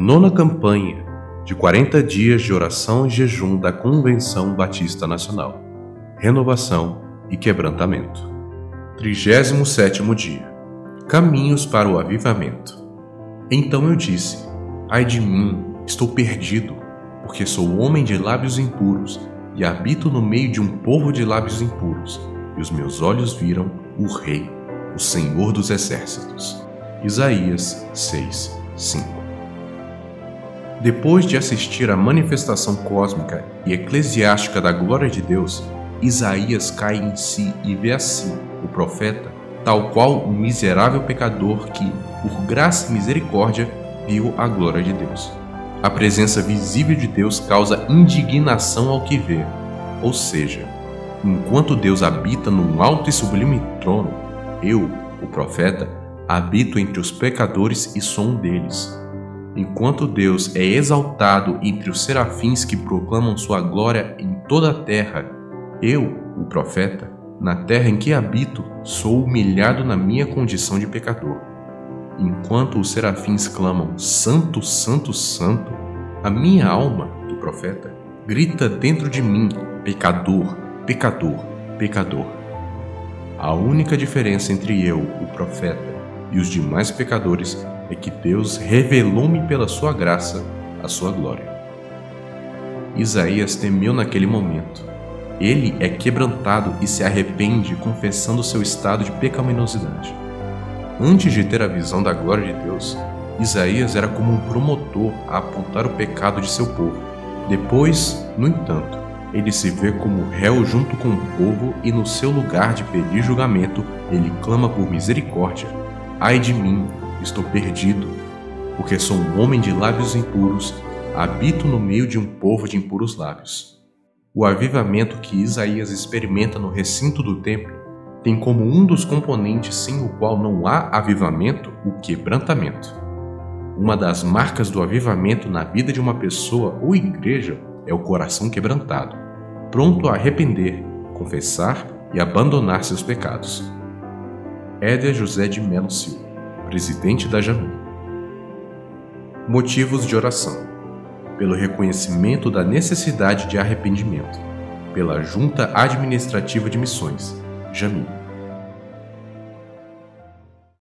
Nona campanha de 40 dias de oração e jejum da Convenção Batista Nacional. Renovação e quebrantamento. 37 dia. Caminhos para o avivamento. Então eu disse: Ai de mim, estou perdido, porque sou homem de lábios impuros e habito no meio de um povo de lábios impuros, e os meus olhos viram o Rei, o Senhor dos Exércitos. Isaías 6, 5 Depois de assistir à manifestação cósmica e eclesiástica da glória de Deus, Isaías cai em si e vê assim o profeta, tal qual um miserável pecador que, por graça e misericórdia, viu a glória de Deus. A presença visível de Deus causa indignação ao que vê, ou seja, enquanto Deus habita num alto e sublime trono, eu, o profeta, habito entre os pecadores e sou um deles. Enquanto Deus é exaltado entre os serafins que proclamam sua glória em toda a terra, eu, o profeta, na terra em que habito, sou humilhado na minha condição de pecador. Enquanto os serafins clamam Santo, Santo, Santo, a minha alma, do profeta, grita dentro de mim: Pecador, pecador, pecador. A única diferença entre eu, o profeta, e os demais pecadores é que Deus revelou-me pela sua graça a sua glória. Isaías temeu naquele momento. Ele é quebrantado e se arrepende, confessando seu estado de pecaminosidade. Antes de ter a visão da glória de Deus, Isaías era como um promotor a apontar o pecado de seu povo. Depois, no entanto, ele se vê como réu junto com o povo e no seu lugar de pedir julgamento, ele clama por misericórdia. Ai de mim, estou perdido, porque sou um homem de lábios impuros, habito no meio de um povo de impuros lábios. O avivamento que Isaías experimenta no recinto do templo tem como um dos componentes sem o qual não há avivamento o quebrantamento. Uma das marcas do avivamento na vida de uma pessoa ou igreja é o coração quebrantado, pronto a arrepender, confessar e abandonar seus pecados. Éder José de Melo Silva, presidente da Jamin. Motivos de oração: pelo reconhecimento da necessidade de arrependimento, pela Junta Administrativa de Missões, Jamin